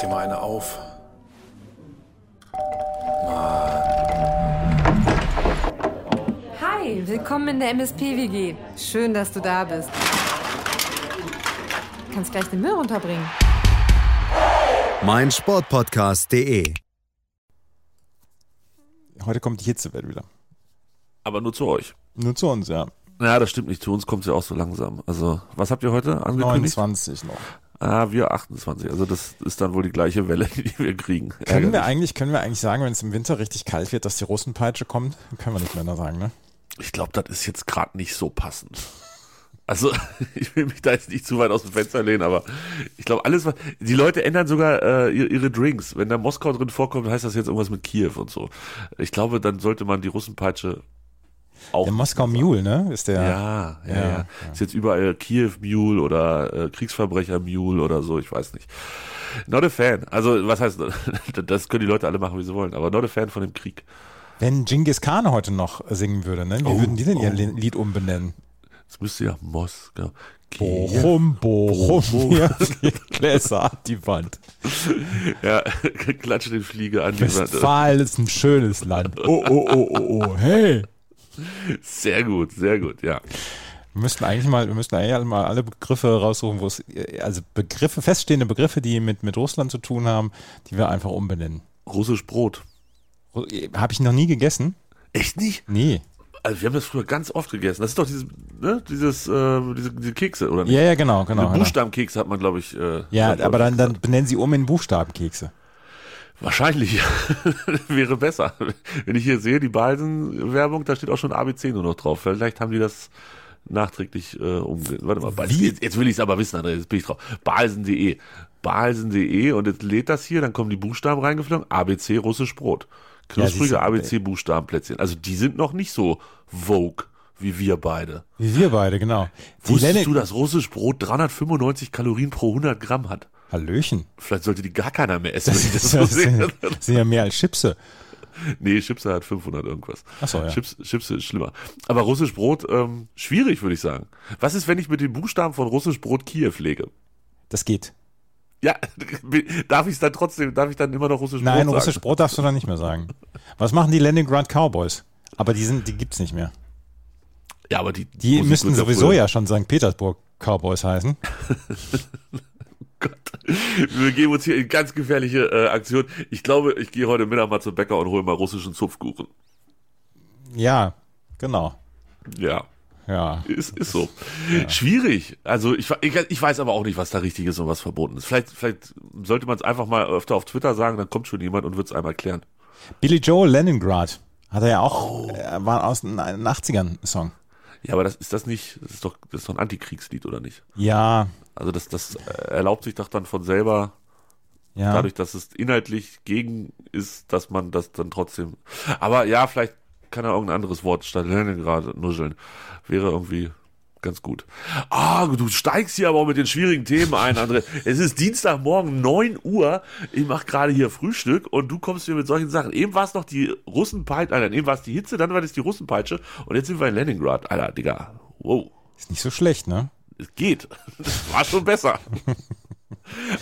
dir mal eine auf. Hi, willkommen in der MSP-WG. Schön, dass du da bist. Du kannst gleich den Müll runterbringen. mein Sportpodcast.de. Heute kommt die Hitzewelle wieder. Aber nur zu euch. Nur zu uns, ja. Ja, das stimmt nicht. Zu uns kommt es ja auch so langsam. Also, was habt ihr heute angekündigt? 29 noch. Ah, wir 28. Also, das ist dann wohl die gleiche Welle, die wir kriegen. Können wir eigentlich, können wir eigentlich sagen, wenn es im Winter richtig kalt wird, dass die Russenpeitsche kommt? Können wir nicht mehr da sagen, ne? Ich glaube, das ist jetzt gerade nicht so passend. Also, ich will mich da jetzt nicht zu weit aus dem Fenster lehnen, aber ich glaube, alles, was. Die Leute ändern sogar äh, ihre Drinks. Wenn da Moskau drin vorkommt, heißt das jetzt irgendwas mit Kiew und so. Ich glaube, dann sollte man die Russenpeitsche auch. Der Moskau Mule, ne? Ist der. Ja, ja, Ja. Ist jetzt überall Kiew Mule oder äh, Kriegsverbrecher Mule oder so, ich weiß nicht. Not a fan. Also, was heißt, das können die Leute alle machen, wie sie wollen, aber not a fan von dem Krieg. Wenn Genghis Khan heute noch singen würde, ne? Wie Oh, würden die denn ihr oh. Li- Lied umbenennen? Es müsste ja Moskau. Bochum, Bochum, vier Gläser an die Wand. Ja, klatsche den Fliege an die Wand. Westfalen ist ein schönes Land. Oh, oh, oh, oh, oh, hey. Sehr gut, sehr gut, ja. Wir müssten eigentlich mal, wir müssten eigentlich mal alle Begriffe raussuchen, wo es, also Begriffe, feststehende Begriffe, die mit, mit Russland zu tun haben, die wir einfach umbenennen. Russisch Brot. Habe ich noch nie gegessen? Echt nicht? Nee. Also wir haben das früher ganz oft gegessen. Das ist doch dieses, ne, dieses, äh, diese, diese Kekse, oder nicht? Ja, ja, genau, genau. Diese genau. Buchstabenkekse hat man, glaube ich. Äh, Ja, aber dann, dann benennen sie um in Buchstabenkekse. Wahrscheinlich wäre besser. Wenn ich hier sehe, die Balsen-Werbung, da steht auch schon ABC nur noch drauf. Vielleicht haben die das nachträglich äh, umge... Warte mal, jetzt, jetzt will ich es aber wissen, André, jetzt bin ich drauf. Balsen.de. Balsen.de und jetzt lädt das hier, dann kommen die Buchstaben reingeflogen. ABC russisch Brot. Ja, Knusprige du, ABC Buchstabenplätzchen. Also die sind noch nicht so vogue wie wir beide. Wie wir beide, genau. Die Wusstest du, dass russisch Brot 395 Kalorien pro 100 Gramm hat? Hallöchen. Vielleicht sollte die gar keiner mehr essen, Das, wenn ich das so ja, sehe. das sind ja mehr als Chipse. Nee, Chipse hat 500 irgendwas. Ach so, ja. Chips, Chips ist schlimmer. Aber russisch Brot, ähm, schwierig, würde ich sagen. Was ist, wenn ich mit den Buchstaben von russisch Brot Kiew lege? Das geht. Ja, darf ich es dann trotzdem, darf ich dann immer noch russisch Nein, Brot russisch sagen? Brot darfst du dann nicht mehr sagen. Was machen die Leningrad Cowboys? Aber die sind, die gibt's nicht mehr. Ja, aber die, Die müssten sowieso ja schon St. Petersburg Cowboys heißen. Gott. Wir geben uns hier in ganz gefährliche äh, Aktion. Ich glaube, ich gehe heute Mittag mal zum Bäcker und hole mal russischen Zupfkuchen. Ja, genau. Ja. Ja. Ist, ist so. Schwierig. Also ich, ich, ich weiß aber auch nicht, was da richtig ist und was verboten ist. Vielleicht, vielleicht sollte man es einfach mal öfter auf Twitter sagen, dann kommt schon jemand und wird es einmal erklären. Billy Joel Leningrad hat er ja auch, Oh. war aus den 80ern ein Song. Ja, aber das ist das nicht, das ist doch, das ist doch ein Antikriegslied, oder nicht? Ja, Also das, das erlaubt sich doch dann von selber, ja. dadurch, dass es inhaltlich gegen ist, dass man das dann trotzdem. Aber ja, vielleicht kann er irgendein anderes Wort statt Leningrad nuscheln. Wäre irgendwie ganz gut. Ah, du steigst hier aber auch mit den schwierigen Themen ein, André. Es ist Dienstagmorgen, 9 Uhr. Ich mache gerade hier Frühstück und du kommst hier mit solchen Sachen. Eben war es noch die Russenpeitsche, Alter, eben war es die Hitze, dann war das die Russenpeitsche und jetzt sind wir in Leningrad. Alter, Digga. Wow. Ist nicht so schlecht, ne? Es geht. Das war schon besser.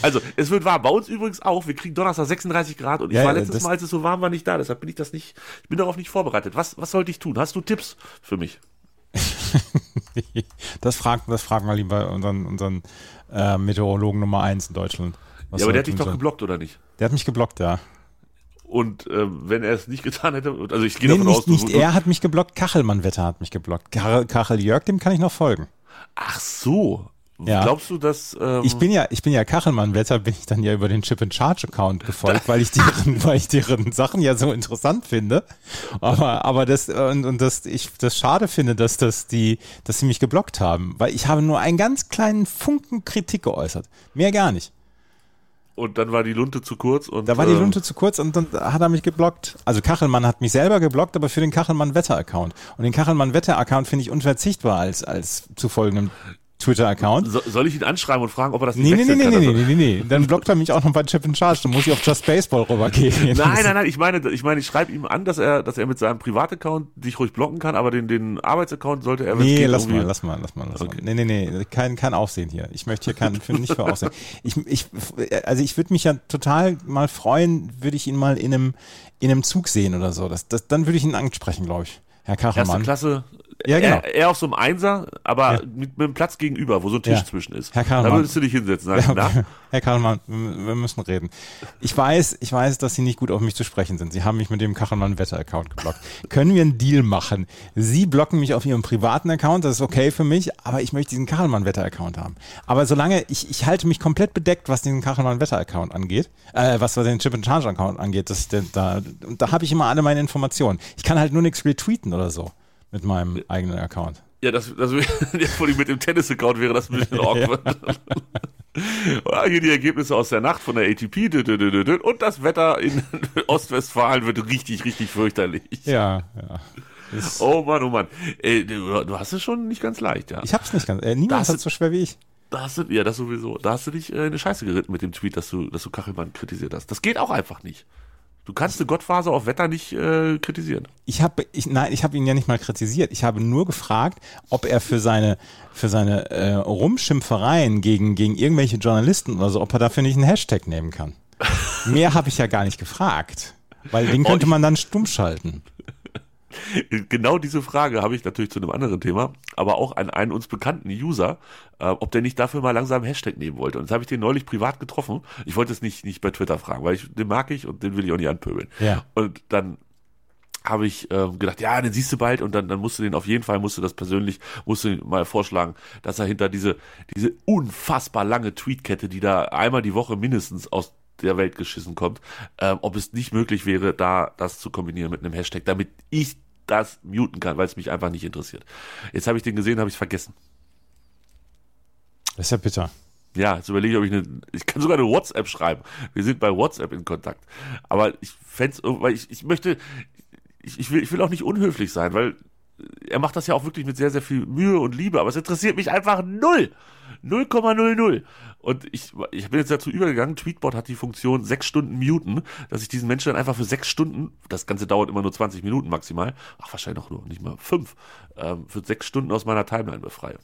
Also, es wird warm. Bei uns übrigens auch. Wir kriegen Donnerstag 36 Grad und ich Ja, war letztes Mal, als es so warm war, nicht da. Deshalb bin ich das nicht, ich bin darauf nicht vorbereitet. Was, was sollte ich tun? Hast du Tipps für mich? Das fragt, das fragt mal lieber unseren, unseren äh, Meteorologen Nummer eins in Deutschland. was ja, aber er der hat dich doch geblockt, oder nicht? Der hat mich geblockt, ja. Und äh, wenn er es nicht getan hätte, also ich gehe Nee, davon nicht, aus, nicht du, er hat mich geblockt, Kachelmann-Wetter hat mich geblockt. Kachel, Kachel Jörg, dem kann ich noch folgen. Ach so. Ja. Glaubst du, dass ähm, Ich bin ja, ich bin ja Kachelmann-Wetter, bin ich dann ja über den Chip and Charge Account gefolgt, weil ich deren, weil ich deren Sachen ja so interessant finde. Aber, aber das, und, und das, ich das schade finde, dass das die, dass sie mich geblockt haben, weil ich habe nur einen ganz kleinen Funken Kritik geäußert. Mehr gar nicht. und dann war die Lunte zu kurz und Da war die äh, Lunte zu kurz und dann hat er mich geblockt. Also Kachelmann hat mich selber geblockt, aber für den Kachelmann Wetter Account. Und den Kachelmann Wetter Account finde ich unverzichtbar als, als zu folgendem Twitter-Account. So, soll ich ihn anschreiben und fragen, ob er das nicht nee, nee, nee, kann? nee, Also- nee, nee, nee. Dann blockt er mich auch noch bei Chip in Charge. Dann muss ich auf Just Baseball rübergehen. Nein, nein, nein, ich meine, ich meine, ich schreibe ihm an, dass er, dass er mit seinem Privataccount dich ruhig blocken kann, aber den, den Arbeitsaccount sollte er, Nee, geht, lass irgendwie- mal, lass mal, lass mal, lass Okay. mal. Nee, nee, nee, kein, kein Aufsehen hier. Ich möchte hier kein, für, nicht für Aufsehen. Ich, ich, also ich würde mich ja total mal freuen, würde ich ihn mal in einem, in einem Zug sehen oder so. Das, das, dann würde ich ihn ansprechen, glaube ich. Herr Erste Kachelmann. Klasse. Ja, genau. Er, er auf so einem Einser, aber Ja. mit, mit einem Platz gegenüber, wo so ein Tisch Ja. zwischen ist. Herr da Kahnemann. würdest du dich hinsetzen. Ja, Sagen, okay. na? Herr Kachelmann, wir müssen reden. Ich weiß, ich weiß, dass Sie nicht gut auf mich zu sprechen sind. Sie haben mich mit dem Kachelmann-Wetter-Account geblockt. Können wir einen Deal machen? Sie blocken mich auf Ihrem privaten Account, das ist okay für mich, aber ich möchte diesen Kachelmann-Wetter-Account haben. Aber solange, ich, ich halte mich komplett bedeckt, was diesen Kachelmann-Wetter-Account angeht, äh, was den Chip-and-Charge-Account angeht, das, denn da, da habe ich immer alle meine Informationen. Ich kann halt nur nichts retweeten oder so mit meinem eigenen Account. Ja, das, das vor mit dem Tennis-Account wäre das ein bisschen awkward. Ja, hier die Ergebnisse aus der Nacht von der ATP und das Wetter in Ostwestfalen wird richtig, richtig fürchterlich. Ja, ja. Ist, Oh Mann, oh Mann. Ey, du, du hast es schon nicht ganz leicht, ja. ich hab's nicht ganz, äh, niemand hat so schwer wie ich. Da hast du, ja, das sowieso. Da hast du dich äh, in eine Scheiße geritten mit dem Tweet, dass du, dass du Kachelmann kritisiert hast. Das geht auch einfach nicht. Du kannst eine Gottphase auf Wetter nicht äh, kritisieren. Ich habe, ich, nein, ich habe ihn ja nicht mal kritisiert. Ich habe nur gefragt, ob er für seine, für seine äh, Rumschimpfereien gegen, gegen irgendwelche Journalisten oder so, ob er dafür nicht einen Hashtag nehmen kann. Mehr habe ich ja gar nicht gefragt. Weil den Oh, könnte ich- man dann stumm schalten. Genau diese Frage habe ich natürlich zu einem anderen Thema, aber auch an einen uns bekannten User, äh, ob der nicht dafür mal langsam einen Hashtag nehmen wollte. Und das habe ich den neulich privat getroffen. Ich wollte es nicht, nicht bei Twitter fragen, weil ich, den mag ich und den will ich auch nicht anpöbeln. Ja. Und dann habe ich ähm, gedacht, ja, den siehst du bald und dann, dann musst du den auf jeden Fall, musst du das persönlich, musst du mal vorschlagen, dass er hinter diese, diese unfassbar lange Tweetkette, die da einmal die Woche mindestens aus der Welt geschissen kommt, ähm, ob es nicht möglich wäre, da das zu kombinieren mit einem Hashtag, damit ich das muten kann, weil es mich einfach nicht interessiert. Jetzt habe ich den gesehen, habe ich es vergessen. Das ist ja bitter. Ja, jetzt überlege ich, ob ich eine, ich kann sogar eine WhatsApp schreiben. Wir sind bei WhatsApp in Kontakt. Aber ich fände es, weil ich, ich möchte, ich, ich, will, ich will auch nicht unhöflich sein, weil er macht das ja auch wirklich mit sehr, sehr viel Mühe und Liebe, aber es interessiert mich einfach null. 0,00. Und ich, ich bin jetzt dazu übergegangen, Tweetbot hat die Funktion sechs Stunden muten, dass ich diesen Menschen dann einfach für sechs Stunden, das Ganze dauert immer nur 20 Minuten maximal, ach wahrscheinlich auch nur, nicht mal fünf, ähm, für sechs Stunden aus meiner Timeline befreie.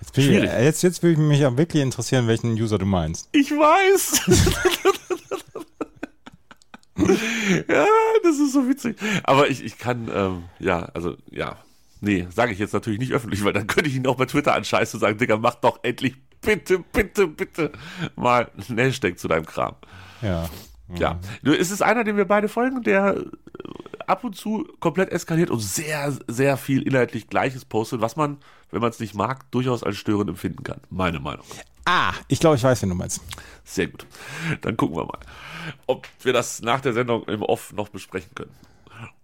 Jetzt, ich, äh, jetzt, jetzt würde mich ja wirklich interessieren, welchen User du meinst. Ich weiß. ja, das ist so witzig. Aber ich, ich kann, ähm, ja, also, ja. Nee, sage ich jetzt natürlich nicht öffentlich, weil dann könnte ich ihn auch bei Twitter anscheißen und sagen, Digga, mach doch endlich bitte, bitte, bitte mal einen Hashtag zu deinem Kram. Ja. Ja. Nur ist es einer, dem wir beide folgen, der äh, ab und zu komplett eskaliert und sehr, sehr viel inhaltlich Gleiches postet, was man, wenn man es nicht mag, durchaus als störend empfinden kann. Meine Meinung. Ah, ich glaube, ich weiß, wen du meinst. Sehr gut. Dann gucken wir mal, ob wir das nach der Sendung im Off noch besprechen können.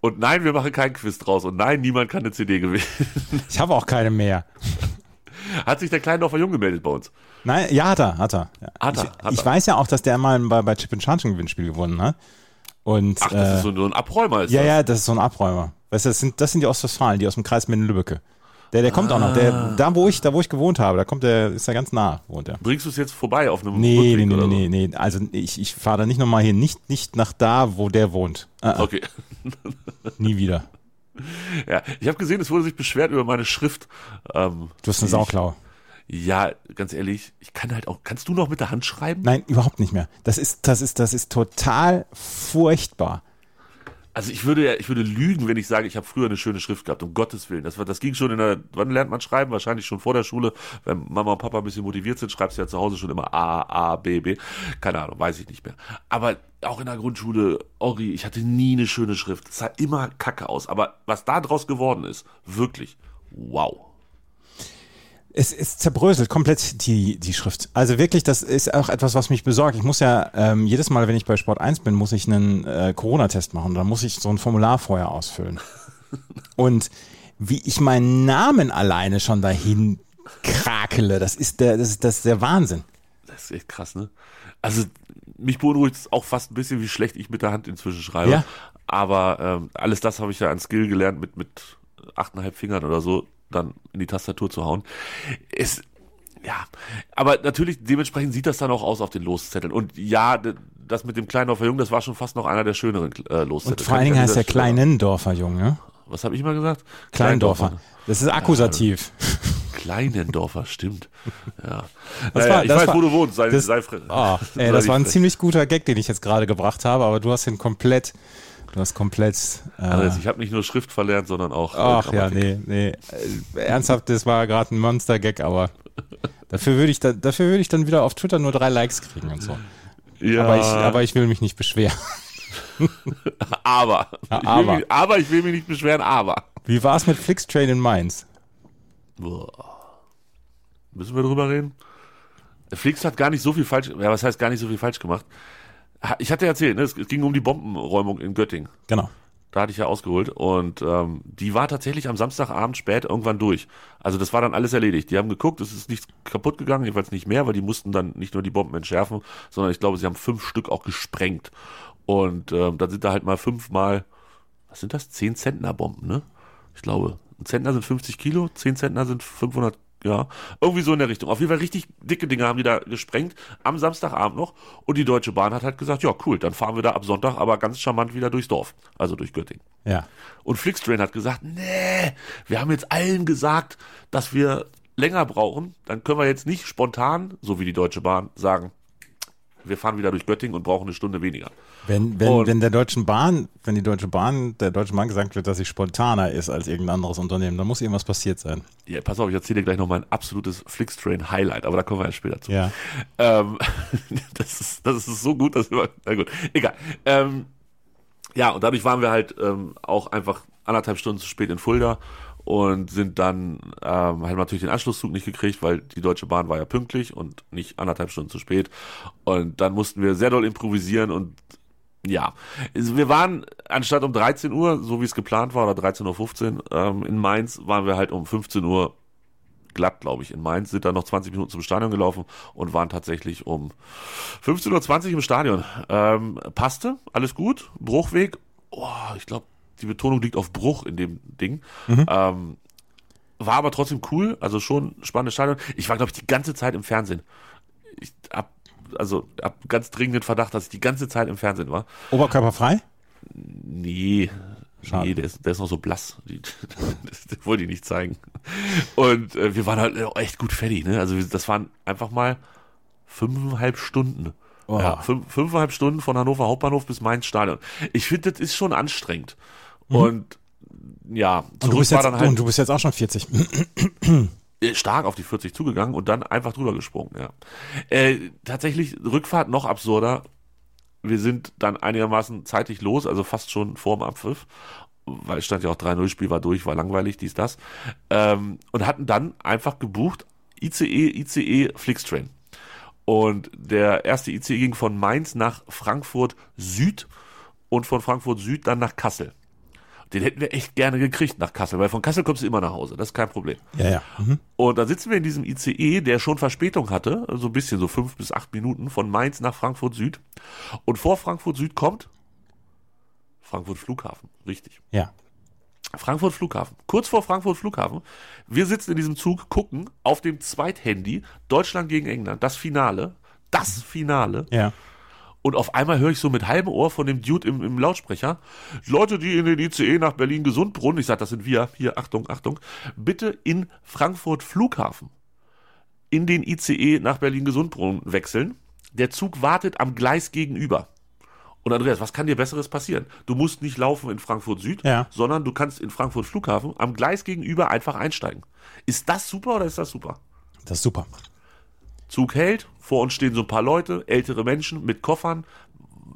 Und nein, wir machen keinen Quiz draus. Und nein, niemand kann eine CD gewinnen. Ich habe auch keine mehr. Hat sich der Kleindorfer Jung gemeldet bei uns? Nein, ja, hat er, hat er. Hat er, ich, hat ich er. weiß ja auch, dass der mal bei, bei Chip and Charge ein Gewinnspiel gewonnen hat. Und, Ach, das äh, ist so, so ein Abräumer. Ist ja, das. ja, das ist so ein Abräumer. Weißt du, das sind, das sind die Ostwestfalen, die aus dem Kreis Minden-Lübbecke. Der, der kommt auch noch. Der, Ah. da, wo ich, da, wo ich gewohnt habe, da kommt der, ist er ganz nah, wohnt er. Bringst du es jetzt vorbei auf einem Nee, Rückweg nee, nee, oder nee, nee, nee. Also ich, ich fahre da nicht nochmal hin. Nicht, nicht nach da, wo der wohnt. So? Okay. Nie wieder. Ja, ich habe gesehen, es wurde sich beschwert über meine Schrift. Ähm, Du hast eine Sauklaue. Ja, ganz ehrlich, ich kann halt auch. Kannst du noch mit der Hand schreiben? Nein, überhaupt nicht mehr. Das ist, das ist, das ist total furchtbar. Also ich würde ja, ich würde lügen, wenn ich sage, ich habe früher eine schöne Schrift gehabt, um Gottes Willen. Das, war, das ging schon in der, wann lernt man schreiben? Wahrscheinlich schon vor der Schule. Wenn Mama und Papa ein bisschen motiviert sind, schreibst du ja zu Hause schon immer A, A, B, B. Keine Ahnung, weiß ich nicht mehr. Aber auch in der Grundschule, Ori, ich hatte nie eine schöne Schrift. Es sah immer kacke aus. Aber was da draus geworden ist, wirklich, wow. Es, es zerbröselt komplett die, die Schrift. Also wirklich, das ist auch etwas, was mich besorgt. Ich muss ja ähm, jedes Mal, wenn ich bei Sport 1 bin, muss ich einen äh, Corona-Test machen. Da muss ich so ein Formular vorher ausfüllen. Und wie ich meinen Namen alleine schon dahin krakele, das ist der, das ist, das ist der Wahnsinn. Das ist echt krass, ne? Also, mich beunruhigt es auch fast ein bisschen, wie schlecht ich mit der Hand inzwischen schreibe. Ja. Aber ähm, alles das habe ich ja an Skill gelernt mit, mit achteinhalb Fingern oder so. Dann in die Tastatur zu hauen. Es, ja, aber natürlich, dementsprechend sieht das dann auch aus auf den Loszetteln. Und ja, das mit dem Kleindorfer Jungen, das war schon fast noch einer der schöneren äh, Loszettel. Und vor allen Dingen heißt der Kleinendorfer Junge. Was habe ich mal gesagt? Kleindorfer. Das ist akkusativ. Kleinendorfer, stimmt. Ja. Das Naja, war- ich das weiß, war- wo du wohnst. Sei, das- sei ey, sei das war ein ziemlich guter Gag, den ich jetzt gerade gebracht habe, aber du hast ihn komplett, du hast komplett. Äh, Andreas, ich habe nicht nur Schrift verlernt, sondern auch. äh, ach ja, Grammatik. nee, nee. Äh, ernsthaft, das war gerade ein Monster-Gag, aber dafür würde ich, da, dafür würde ich dann wieder auf Twitter nur drei Likes kriegen und so. Ja, Aber, ich, aber ich will mich nicht beschweren. aber, Ja, ich aber. Mich, aber ich will mich nicht beschweren, aber. Wie war es mit Flixtrain in Mainz? Boah. Müssen wir drüber reden? Flix hat gar nicht so viel falsch, ja, was heißt gar nicht so viel falsch gemacht? Ich hatte ja erzählt, ne, es, es ging um die Bombenräumung in Göttingen. Genau. Da hatte ich ja ausgeholt und ähm, die war tatsächlich am Samstagabend spät irgendwann durch. Also das war dann alles erledigt. Die haben geguckt, es ist nichts kaputt gegangen, jedenfalls nicht mehr, weil die mussten dann nicht nur die Bomben entschärfen, sondern ich glaube, sie haben fünf Stück auch gesprengt. Und ähm, dann sind da halt mal fünfmal, was sind das? Zehn Zentner Bomben, ne? Ich glaube, ein Zentner sind 50 Kilo, zehn Zentner sind 500 ja, irgendwie so in der Richtung. Auf jeden Fall richtig dicke Dinge haben die da gesprengt am Samstagabend noch. Und die Deutsche Bahn hat halt gesagt, ja cool, dann fahren wir da ab Sonntag aber ganz charmant wieder durchs Dorf, also durch Göttingen. Ja. Und Flixtrain hat gesagt, nee, wir haben jetzt allen gesagt, dass wir länger brauchen. Dann können wir jetzt nicht spontan, so wie die Deutsche Bahn, sagen, wir fahren wieder durch Göttingen und brauchen eine Stunde weniger. Wenn, wenn, Und- wenn der Deutschen Bahn, wenn die Deutsche Bahn, der Deutschen Bahn gesagt wird, dass sie spontaner ist als irgendein anderes Unternehmen, dann muss irgendwas passiert sein. Ja, pass auf, ich erzähle dir gleich noch mein absolutes Flixtrain-Highlight, aber da kommen wir ja später zu. Ja. Ähm, das, ist, das ist so gut, dass wir, na gut, egal. Ähm, ja, und dadurch waren wir halt ähm, auch einfach anderthalb Stunden zu spät in Fulda und sind dann, ähm, haben natürlich den Anschlusszug nicht gekriegt, weil die Deutsche Bahn war ja pünktlich und nicht anderthalb Stunden zu spät. Und dann mussten wir sehr doll improvisieren und ja, wir waren anstatt um 13 Uhr, so wie es geplant war, oder 13.15 Uhr ähm, in Mainz, waren wir halt um 15 Uhr glatt, glaube ich, in Mainz, sind dann noch 20 Minuten zum Stadion gelaufen und waren tatsächlich um 15.20 Uhr im Stadion. Ähm, passte, alles gut, Bruchweg, oh, ich glaube, die Betonung liegt auf Bruch in dem Ding. Ähm, war aber trotzdem cool, also schon spannendes Stadion. Ich war, glaube ich, die ganze Zeit im Fernsehen. Ich hab, also, hab ganz dringenden Verdacht, dass ich die ganze Zeit im Fernsehen war. Oberkörperfrei? Nee, Schade. nee, der ist, der ist noch so blass. Die, das, das wollte ich nicht zeigen. Und äh, wir waren halt echt gut fertig, ne? Also das waren einfach mal fünfeinhalb Stunden. Oh. Ja, fünf, fünfeinhalb Stunden von Hannover Hauptbahnhof bis Mainz Stadion. Ich finde, das ist schon anstrengend. Und ja, Mhm. Und du, bist jetzt, halt und du bist jetzt auch schon 40. äh, stark auf die 40 zugegangen und dann einfach drüber gesprungen, ja. Äh, tatsächlich Rückfahrt noch absurder. Wir sind dann einigermaßen zeitig los, also fast schon vorm Abpfiff, weil es stand ja auch 3-0, Spiel war durch, war langweilig, dies, das. Ähm, und hatten dann einfach gebucht ICE, ICE Flixtrain. Und der erste ICE ging von Mainz nach Frankfurt Süd und von Frankfurt Süd dann nach Kassel. Den hätten wir echt gerne gekriegt nach Kassel, weil von Kassel kommst du immer nach Hause, das ist kein Problem. Ja, ja. Mhm. Und dann sitzen wir in diesem ICE, der schon Verspätung hatte, so ein bisschen, so fünf bis acht Minuten von Mainz nach Frankfurt Süd. Und vor Frankfurt Süd kommt Frankfurt Flughafen, richtig. Ja. Frankfurt Flughafen. Kurz vor Frankfurt Flughafen. Wir sitzen in diesem Zug, gucken auf dem Zweithandy Deutschland gegen England, das Finale. Das Finale. Ja. Und auf einmal höre ich so mit halbem Ohr von dem Dude im, im Lautsprecher, Leute, die in den ICE nach Berlin-Gesundbrunnen, ich sage, das sind wir, hier, Achtung, Achtung, bitte in Frankfurt Flughafen in den ICE nach Berlin-Gesundbrunnen wechseln. Der Zug wartet am Gleis gegenüber. Und Andreas, was kann dir Besseres passieren? Du musst nicht laufen in Frankfurt Süd, Ja. sondern du kannst in Frankfurt Flughafen am Gleis gegenüber einfach einsteigen. Ist das super oder ist das super? Das ist super. Zug hält, vor uns stehen so ein paar Leute, ältere Menschen mit Koffern.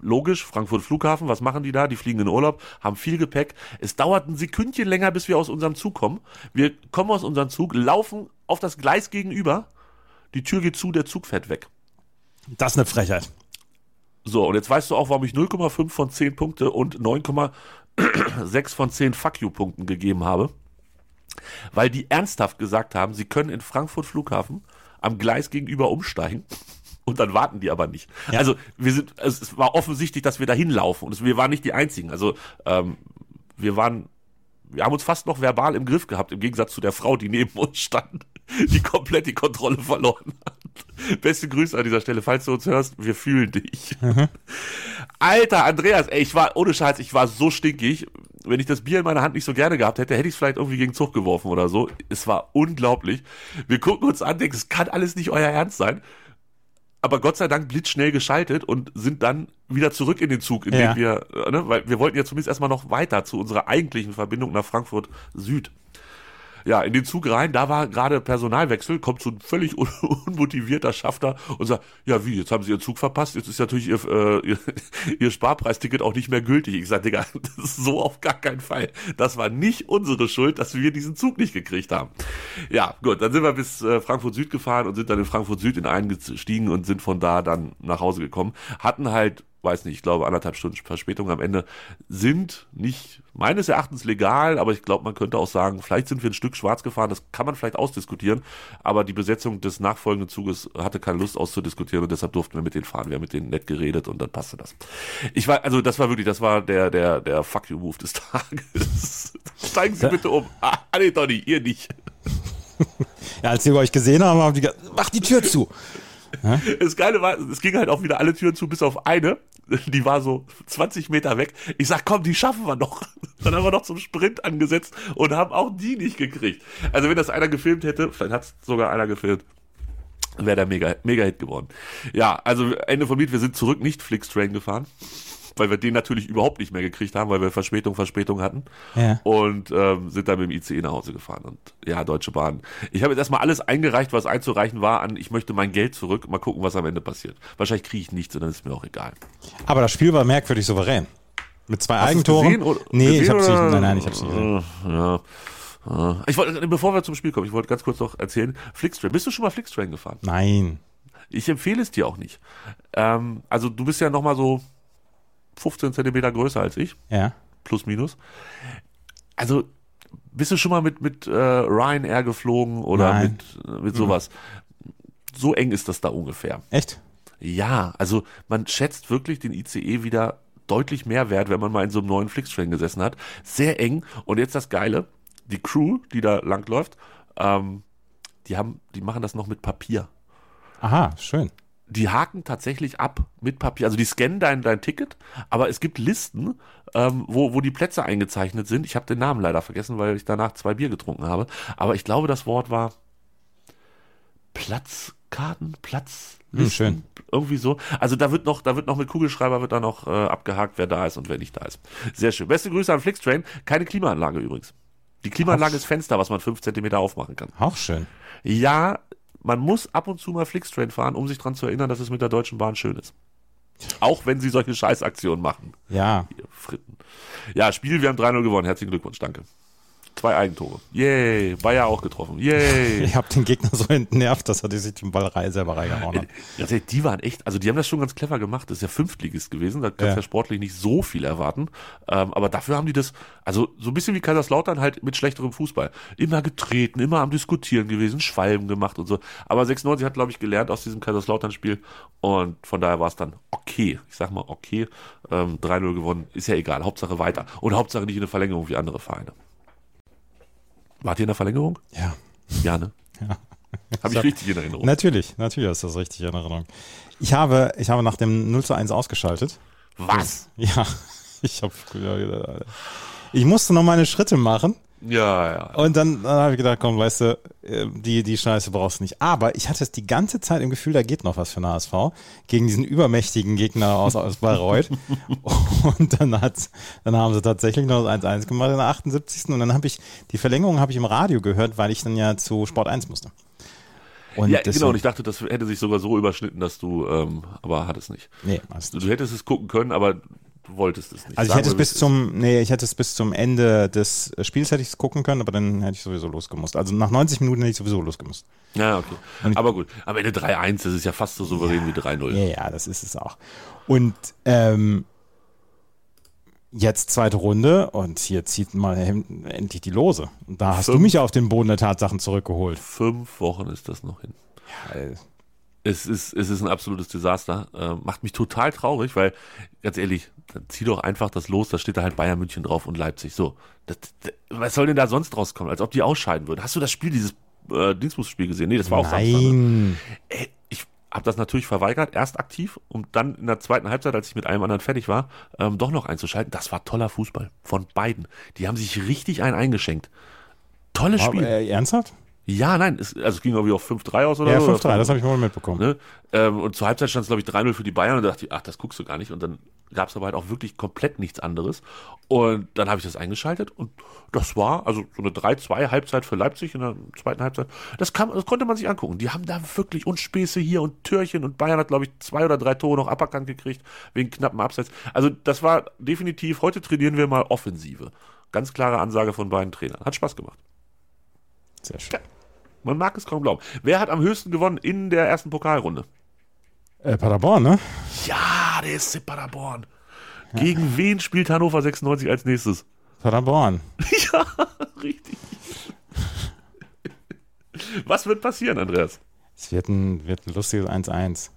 Logisch, Frankfurt Flughafen, was machen die da? Die fliegen in Urlaub, haben viel Gepäck. Es dauert ein Sekündchen länger, bis wir aus unserem Zug kommen. Wir kommen aus unserem Zug, laufen auf das Gleis gegenüber. Die Tür geht zu, der Zug fährt weg. Das ist eine Frechheit. So, und jetzt weißt du auch, warum ich 0,5 von 10 Punkte und 9,6 von 10 Fuck you Punkten gegeben habe. Weil die ernsthaft gesagt haben, sie können in Frankfurt Flughafen am Gleis gegenüber umsteigen. Und dann warten die aber nicht. Ja. Also wir sind, es, war offensichtlich, dass wir da hinlaufen und es, wir waren nicht die einzigen. Also ähm, wir waren wir haben uns fast noch verbal im Griff gehabt, im Gegensatz zu der Frau, die neben uns stand, die komplett die Kontrolle verloren hat. Beste Grüße an dieser Stelle, falls du uns hörst, wir fühlen dich. Mhm. Alter, Andreas, ey, ich war, ohne Scheiß, ich war so stinkig. Wenn ich das Bier in meiner Hand nicht so gerne gehabt hätte, hätte ich es vielleicht irgendwie gegen Zug geworfen oder so. Es war unglaublich. Wir gucken uns an, denken, es kann alles nicht euer Ernst sein aber Gott sei Dank blitzschnell geschaltet und sind dann wieder zurück in den Zug, in ja. dem wir, äh, ne, weil wir wollten ja zumindest erstmal noch weiter zu unserer eigentlichen Verbindung nach Frankfurt Süd ja, in den Zug rein, da war gerade Personalwechsel, kommt so ein völlig un unmotivierter Schafter und sagt, ja wie, jetzt haben sie ihren Zug verpasst, jetzt ist natürlich ihr, äh, ihr, ihr Sparpreisticket auch nicht mehr gültig. Ich sag, Digga, das ist so auf gar keinen Fall. Das war nicht unsere Schuld, dass wir diesen Zug nicht gekriegt haben. Ja, gut, dann sind wir bis äh, Frankfurt Süd gefahren und sind dann in Frankfurt Süd in eingestiegen und sind von da dann nach Hause gekommen. Hatten halt weiß nicht, ich glaube anderthalb Stunden Verspätung am Ende sind nicht meines Erachtens legal, aber ich glaube, man könnte auch sagen, vielleicht sind wir ein Stück schwarz gefahren, das kann man vielleicht ausdiskutieren, aber die Besetzung des nachfolgenden Zuges hatte keine Lust auszudiskutieren und deshalb durften wir mit denen fahren. Wir haben mit denen nett geredet und dann passte das. Ich war, also das war wirklich, das war der, der, der Fuck you Move des Tages. Steigen Sie bitte um. Ah, nee, Donny, ihr nicht. Ja, als sie euch gesehen haben, haben die gesagt, mach die Tür zu. Das Geile war, es ging halt auch wieder alle Türen zu, bis auf eine. Die war so 20 Meter weg. Ich sag, komm, die schaffen wir noch. Dann haben wir noch zum Sprint angesetzt und haben auch die nicht gekriegt. Also wenn das einer gefilmt hätte, vielleicht hat es sogar einer gefilmt, wäre der mega, mega Hit geworden. Ja, also Ende vom Lied, wir sind zurück nicht Flixtrain gefahren weil wir den natürlich überhaupt nicht mehr gekriegt haben, weil wir Verspätung, Verspätung hatten. Ja. Und ähm, sind dann mit dem ICE nach Hause gefahren. Und ja, Deutsche Bahn. Ich habe jetzt erstmal alles eingereicht, was einzureichen war, an ich möchte mein Geld zurück. Mal gucken, was am Ende passiert. Wahrscheinlich kriege ich nichts und dann ist mir auch egal. Aber das Spiel war merkwürdig souverän. Mit zwei Hast Eigentoren. Oder, nee, ich hab's nicht. Nein, nein, ich hab's nicht gesehen. Ja. Ich wollte, bevor wir zum Spiel kommen, ich wollte ganz kurz noch erzählen, Flixtrain. Bist du schon mal Flixtrain gefahren? Nein. Ich empfehle es dir auch nicht. Ähm, also du bist ja nochmal so 15 Zentimeter größer als ich. Ja. Plus, minus. Also, bist du schon mal mit, mit äh, Ryanair geflogen oder Nein. mit, mit sowas? Mhm. So eng ist das da ungefähr. Echt? Ja, also man schätzt wirklich den ICE wieder deutlich mehr wert, wenn man mal in so einem neuen Flixtrain gesessen hat. Sehr eng. Und jetzt das Geile, die Crew, die da langläuft, ähm, die haben, die machen das noch mit Papier. Aha, schön die haken tatsächlich ab mit Papier. Also die scannen dein, dein Ticket, aber es gibt Listen, ähm, wo, wo die Plätze eingezeichnet sind. Ich habe den Namen leider vergessen, weil ich danach zwei Bier getrunken habe. Aber ich glaube, das Wort war Platzkarten, Platzlisten. Hm, schön. Irgendwie so. Also da wird noch, da wird noch mit Kugelschreiber wird da noch äh, abgehakt, wer da ist und wer nicht da ist. Sehr schön. Beste Grüße an Flixtrain. Keine Klimaanlage übrigens. Die Klimaanlage ist Fenster, was man fünf Zentimeter aufmachen kann. Auch schön. Ja, man muss ab und zu mal Flixtrain fahren, um sich daran zu erinnern, dass es mit der Deutschen Bahn schön ist. Auch wenn sie solche Scheißaktionen machen. Ja. Hier, Fritten. Ja, Spiel, wir haben 3-0 gewonnen. Herzlichen Glückwunsch, danke. Zwei Eigentore. Yay. Bayer auch getroffen. Yay. ich habe den Gegner so entnervt, dass er sich den Ball selber reingehauen hat. Ja, die waren echt, also die haben das schon ganz clever gemacht. Das ist ja Fünftligist gewesen. Da kannst du ja. ja sportlich nicht so viel erwarten. Ähm, aber dafür haben die das, also so ein bisschen wie Kaiserslautern halt mit schlechterem Fußball. Immer getreten, immer am Diskutieren gewesen, Schwalben gemacht und so. Aber 96 hat, glaube ich, gelernt aus diesem Kaiserslautern-Spiel. Und von daher war es dann okay. Ich sag mal okay. Ähm, 3-0 gewonnen. Ist ja egal. Hauptsache weiter. Und Hauptsache nicht in eine Verlängerung wie andere Vereine. Wart ihr in der Verlängerung? Ja. Ja, ne? Ja. Habe ich richtig in Erinnerung? Natürlich, natürlich ist das richtig in Erinnerung. Ich habe, ich habe nach dem 0 zu 1 ausgeschaltet. Was? Ja, ich habe, ich musste noch meine Schritte machen ja, ja. Und dann, dann habe ich gedacht, komm, weißt du, äh, die, die Scheiße brauchst du nicht. Aber ich hatte es die ganze Zeit im Gefühl, da geht noch was für eine HSV gegen diesen übermächtigen Gegner aus, aus Bayreuth. und dann hat, dann haben sie tatsächlich noch das 1-1 gemacht in der 78. Und dann habe ich, die Verlängerung habe ich im Radio gehört, weil ich dann ja zu Sport 1 musste. Und ja, genau, und ich dachte, das hätte sich sogar so überschnitten, dass du, ähm, aber hat es nicht. Nee, du, du hättest es gucken können, aber wolltest es nicht. Also ich hätte es bis zum, nee, ich hätte es bis zum Ende des Spiels hätte ich es gucken können, aber dann hätte ich sowieso losgemusst. Also nach 90 Minuten hätte ich sowieso losgemusst. Ja, okay. aber gut. Am Ende 3-1, das ist ja fast so souverän ja, wie 3-0. Ja, ja, das ist es auch. Und ähm, jetzt zweite Runde und hier zieht mal endlich die Lose. Und da hast Fünf. du mich auf den Boden der Tatsachen zurückgeholt. Fünf Wochen ist das noch hin. Ja, Es ist, es ist ein absolutes Desaster. Äh, macht mich total traurig, weil, ganz ehrlich, dann zieh doch einfach das los, da steht da halt Bayern München drauf und Leipzig. So. Das, das, was soll denn da sonst rauskommen? Als ob die ausscheiden würden. Hast du das Spiel, dieses äh, Dienstbusspiel gesehen? Nee, das war auch Samstag. ne? Nein. Ey, ich habe das natürlich verweigert, erst aktiv, um dann in der zweiten Halbzeit, als ich mit einem anderen fertig war, ähm, doch noch einzuschalten. Das war toller Fußball von beiden. Die haben sich richtig einen eingeschenkt. Tolles Spiel. Äh, ernsthaft? Ja, nein, es, also es ging irgendwie auf 5-3 aus oder Ja, so. 5-3, das habe ich mal mitbekommen. Ne? Ähm, und zur Halbzeit stand es, glaube ich, 3-0 für die Bayern und da dachte ich, ach, das guckst du gar nicht. Und dann gab es aber halt auch wirklich komplett nichts anderes. Und dann habe ich das eingeschaltet und das war, also so eine 3-2 Halbzeit für Leipzig in der zweiten Halbzeit. Das, kam, das konnte man sich angucken. Die haben da wirklich und Späße hier und Türchen und Bayern hat, glaube ich, zwei oder drei Tore noch aberkannt gekriegt wegen knappen Abseits. Also das war definitiv, heute trainieren wir mal Offensive. Ganz klare Ansage von beiden Trainern. Hat Spaß gemacht. Sehr schön. Man mag es kaum glauben. Wer hat am höchsten gewonnen in der ersten Pokalrunde? Äh, Paderborn, ne? Ja, der ist Paderborn. Gegen wen spielt Hannover 96 als nächstes? Paderborn. ja, richtig. Was wird passieren, Andreas? Es wird ein, wird ein lustiges 1-1.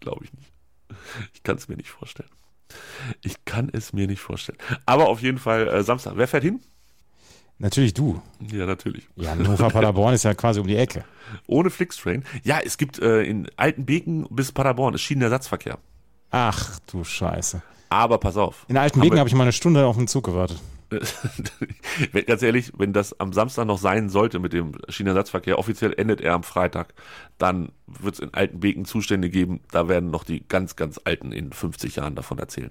Glaube ich nicht. Ich kann es mir nicht vorstellen. Ich kann es mir nicht vorstellen. Aber auf jeden Fall äh, Samstag. Wer fährt hin? Natürlich du. Ja, natürlich. Ja, Hannover Paderborn ist ja quasi um die Ecke. Ohne Flixtrain. Ja, es gibt äh, in Altenbeken bis Paderborn ist Schienenersatzverkehr. Ach du Scheiße. Aber pass auf. In Altenbeken habe ich mal eine Stunde auf den Zug gewartet. Ganz ehrlich, wenn das am Samstag noch sein sollte mit dem Schienenersatzverkehr, offiziell endet er am Freitag, dann wird es in Altenbeken Zustände geben, da werden noch die ganz, ganz Alten in 50 Jahren davon erzählen.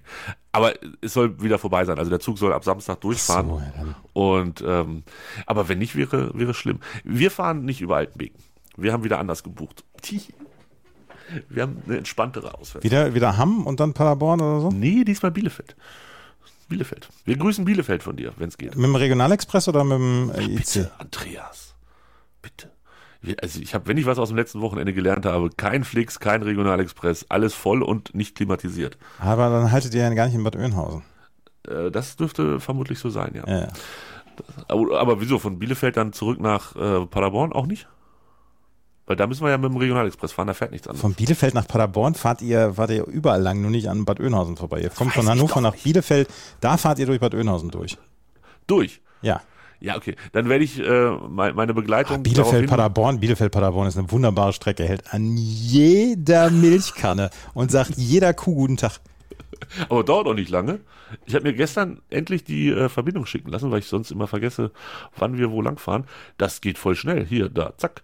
Aber es soll wieder vorbei sein. Also der Zug soll ab Samstag durchfahren. So, ja. Und ähm, aber wenn nicht, wäre, wäre schlimm. Wir fahren nicht über Altenbeken. Wir haben wieder anders gebucht. Wir haben eine entspanntere Ausfahrt. Wieder, wieder Hamm und dann Paderborn oder so? Nee, diesmal Bielefeld. Bielefeld. Wir grüßen Bielefeld von dir, wenn es geht. Mit dem Regionalexpress oder mit dem äh, IC? Bitte, Andreas. Bitte. Also ich habe, wenn ich was aus dem letzten Wochenende gelernt habe, kein Flix, kein Regionalexpress, alles voll und nicht klimatisiert. Aber dann haltet ihr ja gar nicht in Bad Oeynhausen. Äh, das dürfte vermutlich so sein, ja. Ja. Aber, aber wieso, von Bielefeld dann zurück nach äh, Paderborn auch nicht? Weil da müssen wir ja mit dem Regionalexpress fahren, da fährt nichts anderes. Von Bielefeld nach Paderborn fahrt ihr, fahrt ihr überall lang, nur nicht an Bad Oeynhausen vorbei. Ihr kommt von Hannover nach. Bielefeld, da fahrt ihr durch Bad Oeynhausen durch. Durch. Ja. Ja, okay. Dann werde ich äh, mein- meine Begleitung. Bielefeld, daraufhin- Paderborn, Bielefeld, Paderborn ist eine wunderbare Strecke, hält an jeder Milchkanne und sagt jeder Kuh guten Tag. Aber dauert auch nicht lange. Ich habe mir gestern endlich die äh, Verbindung schicken lassen, weil ich sonst immer vergesse, wann wir wo lang fahren. Das geht voll schnell. Hier, da, zack.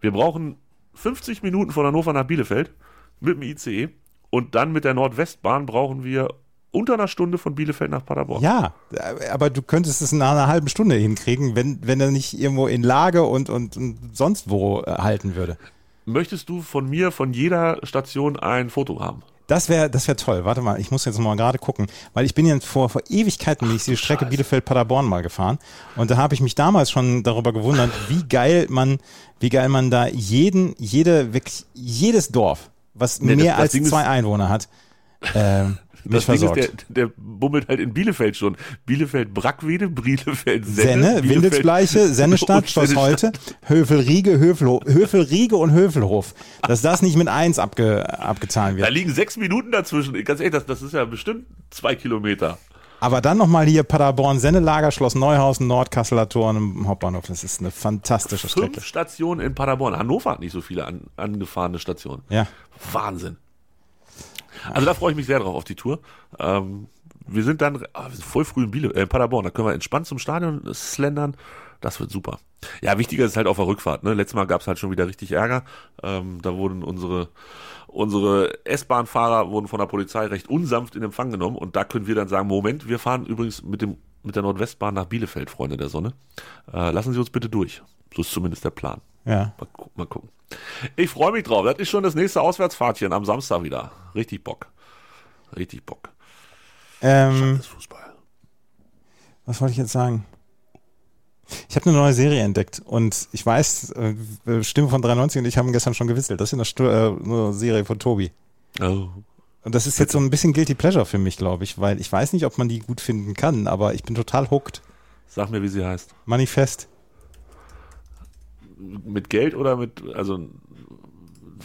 Wir brauchen 50 Minuten von Hannover nach Bielefeld mit dem ICE und dann mit der Nordwestbahn brauchen wir unter einer Stunde von Bielefeld nach Paderborn. Ja, aber du könntest es nach einer halben Stunde hinkriegen, wenn, wenn er nicht irgendwo in Lage und, und, und sonst wo äh, halten würde. Möchtest du von mir von jeder Station ein Foto haben? Das wäre das wär toll. Warte mal, ich muss jetzt mal gerade gucken, weil ich bin ja vor, vor Ewigkeiten bin ich die Strecke. Bielefeld-Paderborn mal gefahren und da habe ich mich damals schon darüber gewundert, wie geil man, wie geil man da jeden, jede, wirklich jedes Dorf, was Nee, das- mehr das als Ding zwei Einwohner hat, ähm, Das Ding versorgt. ist, der, der bummelt halt in Bielefeld schon. Bielefeld Brackwede, Bielefeld Senne, Senne, Windelsbleiche, Sennestadt, Schloss. Holte, Höfelriege, Höfelhof, Höfelriege und Höfelhof. Dass das nicht mit eins abge, abgezahlt Da wird. liegen sechs Minuten dazwischen. Ganz ehrlich, das, das ist ja bestimmt zwei Kilometer. Aber dann nochmal hier Paderborn, Sennelager, Schloss Neuhausen, Nordkasseler Tor im Hauptbahnhof. Das ist eine fantastische Strecke. Fünf Stationen in Paderborn. Hannover hat nicht so viele an, angefahrene Stationen. Ja. Wahnsinn. Also da freue ich mich sehr drauf auf die Tour. Ähm, wir sind dann ah, wir sind voll früh in Biele, äh, Paderborn. Da können wir entspannt zum Stadion slendern. Das wird super. Ja, wichtiger ist halt auf der Rückfahrt. Ne? Letztes Mal gab es halt schon wieder richtig Ärger. Ähm, da wurden unsere unsere S-Bahn-Fahrer wurden von der Polizei recht unsanft in Empfang genommen und da können wir dann sagen, Moment, wir fahren übrigens mit dem mit der Nordwestbahn nach Bielefeld, Freunde der Sonne. Äh, lassen Sie uns bitte durch. So ist zumindest der Plan. Ja. Mal, gu mal gucken. Ich freue mich drauf. Das ist schon das nächste Auswärtsfahrtchen am Samstag wieder. Richtig Bock. Richtig Bock. Ähm, Fußball. was wollte ich jetzt sagen? Ich habe eine neue Serie entdeckt und ich weiß, äh, Stimme von 93 und ich haben gestern schon gewitzelt. Das ist äh, eine Serie von Tobi. Oh. Und das ist jetzt so ein bisschen Guilty Pleasure für mich, glaube ich, weil ich weiß nicht, ob man die gut finden kann, aber ich bin total hooked. Sag mir, wie sie heißt. Manifest. Mit Geld oder mit, also?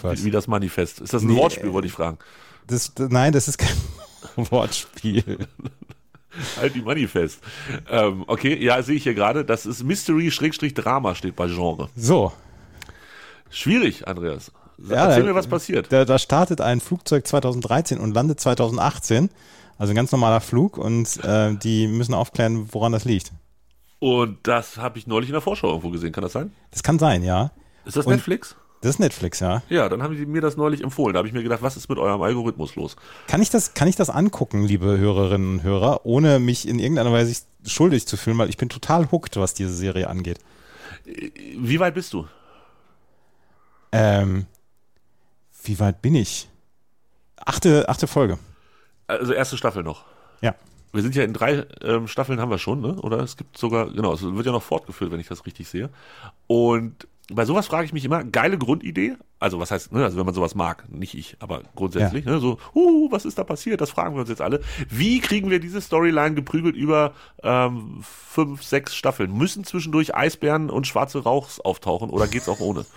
Wie, wie das Manifest. Ist das ein Nee, Wortspiel, äh, wollte ich fragen. Das, nein, das ist kein Wortspiel. Halt die Manifest. Ähm, okay, ja, sehe ich hier gerade. Das ist Mystery-Drama steht bei Genre. So, Schwierig, Andreas. Ja, Erzähl da- mir, was passiert. da, da startet ein Flugzeug 2013 und landet 2018. Also ein ganz normaler Flug und äh, die müssen aufklären, woran das liegt. Und das habe ich neulich in der Vorschau irgendwo gesehen. Kann das sein? Das kann sein, ja. Ist das Und- Netflix? Das ist Netflix, ja. Ja, dann haben sie mir das neulich empfohlen. Da habe ich mir gedacht, was ist mit eurem Algorithmus los? Kann ich das, kann ich das angucken, liebe Hörerinnen und Hörer, ohne mich in irgendeiner Weise schuldig zu fühlen, weil ich bin total hooked, was diese Serie angeht. Wie weit bist du? Ähm, wie weit bin ich? Achte, achte Folge. Also erste Staffel noch. Ja. Wir sind ja in drei ähm, Staffeln haben wir schon, ne? Oder es gibt sogar, genau, es wird ja noch fortgeführt, wenn ich das richtig sehe. Und bei sowas frage ich mich immer, geile Grundidee, also was heißt, ne, also wenn man sowas mag, nicht ich, aber grundsätzlich, ne, so, uh, was ist da passiert, das fragen wir uns jetzt alle. Wie kriegen wir diese Storyline geprügelt über ähm, fünf, sechs Staffeln? Müssen zwischendurch Eisbären und schwarze Rauchs auftauchen oder geht's auch ohne?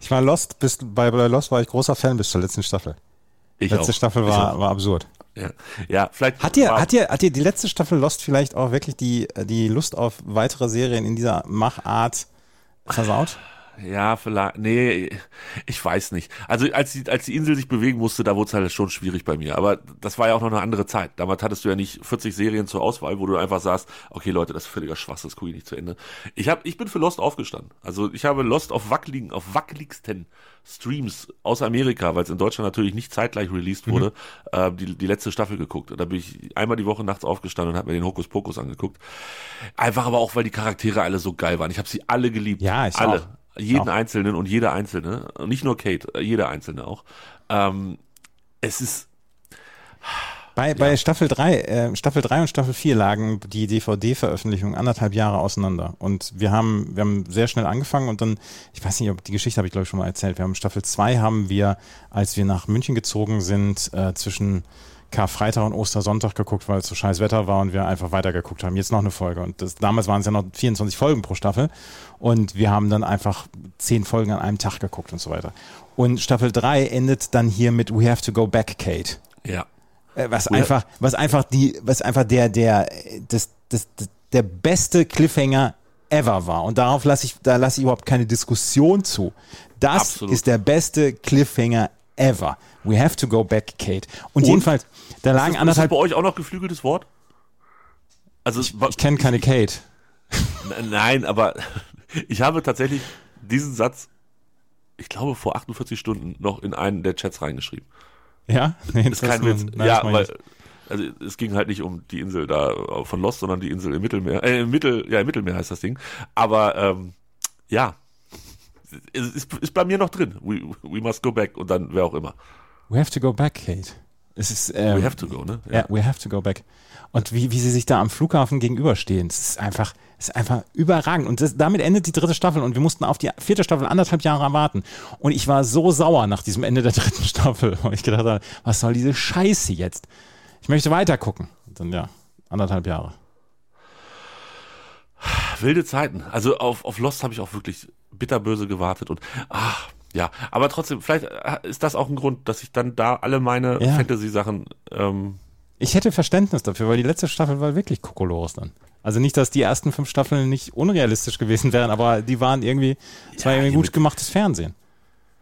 Ich war Lost, bis, bei, bei Lost war ich großer Fan bis zur letzten Staffel. Ich Letzte auch. Staffel war, war absurd. Ja, ja vielleicht. Hat dir, war, hat dir, hat dir die letzte Staffel Lost vielleicht auch wirklich die, die Lust auf weitere Serien in dieser Machart versaut? Ja, vielleicht. Nee, ich weiß nicht. Also als die, als die Insel sich bewegen musste, da wurde es halt schon schwierig bei mir. Aber das war ja auch noch eine andere Zeit. Damals hattest du ja nicht 40 Serien zur Auswahl, wo du einfach sagst, okay Leute, das ist völliger Schwachsinn, das gucke ich nicht zu Ende. Ich hab, ich bin für Lost aufgestanden. Also ich habe Lost auf wackeligen, auf wackeligsten Streams aus Amerika, weil es in Deutschland natürlich nicht zeitgleich released wurde, äh, die, die letzte Staffel geguckt. Und da bin ich einmal die Woche nachts aufgestanden und habe mir den Hokus Pokus angeguckt. Einfach aber auch, weil die Charaktere alle so geil waren. Ich habe sie alle geliebt. Ja, ich alle. auch. Jeden Auch. Einzelnen und jeder Einzelne. Nicht nur Kate, äh, jeder Einzelne auch. Ähm, es ist, Bei, bei Staffel 3, äh, Staffel 3 und Staffel 4 lagen die DVD-Veröffentlichungen anderthalb Jahre auseinander. Und wir haben, wir haben sehr schnell angefangen und dann, ich weiß nicht, ob die Geschichte habe ich glaube ich schon mal erzählt. Wir haben Staffel 2 haben wir, als wir nach München gezogen sind, äh, zwischen Karfreitag und Ostersonntag geguckt, weil es so scheiß Wetter war und wir einfach weitergeguckt haben. Jetzt noch eine Folge. Und das, damals waren es ja noch 24 Folgen pro Staffel. Und wir haben dann einfach zehn Folgen an einem Tag geguckt und so weiter. Und Staffel 3 endet dann hier mit We have to go back, Kate. ja. Äh, Was Oder- einfach, was einfach die, was einfach der, der, das, das, das, der beste Cliffhanger ever war. Und darauf lasse ich, da lasse ich überhaupt keine Diskussion zu. Das Absolut. ist der beste Cliffhanger ever. We have to go back, Kate. Und, Und? jedenfalls, da Ist lagen das, ist das anderthalb, bei euch auch noch geflügeltes Wort? Also war- ich kenne keine Kate. Nein, aber ich habe tatsächlich diesen Satz, ich glaube, vor 48 Stunden noch in einen der Chats reingeschrieben. Ja? Nee, Ist kein Witz. nein, ja, das weil, ich nicht. also es ging halt nicht um die Insel da von Lost, sondern die Insel im Mittelmeer. Äh, im Mittel, ja, im Mittelmeer heißt das Ding. Aber ähm, ja, ist, ist bei mir noch drin. We, we must go back und dann wer auch immer. We have to go back, Kate. Es ist, ähm, We have to go, ne? Ja, we have to go back. Und wie, wie sie sich da am Flughafen gegenüberstehen, das ist einfach, das ist einfach überragend. Und das, damit endet die dritte Staffel und wir mussten auf die vierte Staffel anderthalb Jahre warten. Und ich war so sauer nach diesem Ende der dritten Staffel, weil ich gedacht habe, was soll diese Scheiße jetzt? Ich möchte weiter gucken. Und dann ja, anderthalb Jahre. Wilde Zeiten. Also auf, auf Lost habe ich auch wirklich bitterböse gewartet und ach, ja, aber trotzdem, vielleicht äh, ist das auch ein Grund, dass ich dann da alle meine Ja. Fantasy-Sachen ähm, Ich hätte Verständnis dafür, weil die letzte Staffel war wirklich Kokolores dann. Also nicht, dass die ersten fünf Staffeln nicht unrealistisch gewesen wären, aber die waren irgendwie, es war Ja, irgendwie die gut gemachtes Fernsehen.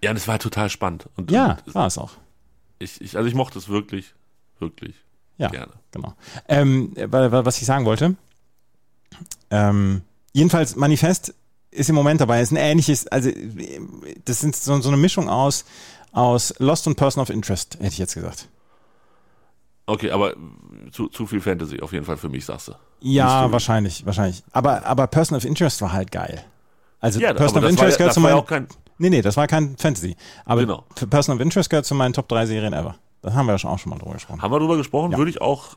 Ja, und es war total spannend. Und, Ja, und war es auch. ich, ich, also ich mochte es wirklich, wirklich Ja, gerne. genau. Ähm, was ich sagen wollte, ähm, jedenfalls Manifest ist im Moment dabei, ist ein ähnliches, also das sind so, so eine Mischung aus, aus Lost und Person of Interest, hätte ich jetzt gesagt. Okay, aber zu, zu viel Fantasy auf jeden Fall für mich, sagst du. Ja, Mystery. wahrscheinlich, wahrscheinlich. Aber, aber Person of Interest war halt geil. Also Ja, Person of war, ja- Interest gehört zu meinen, auch kein. nee, nee, das war kein Fantasy. Aber Genau. Person of Interest gehört zu meinen Top 3 Serien ever. Das haben wir ja schon auch schon mal drüber gesprochen. Haben wir drüber gesprochen? Ja. Würde ich auch.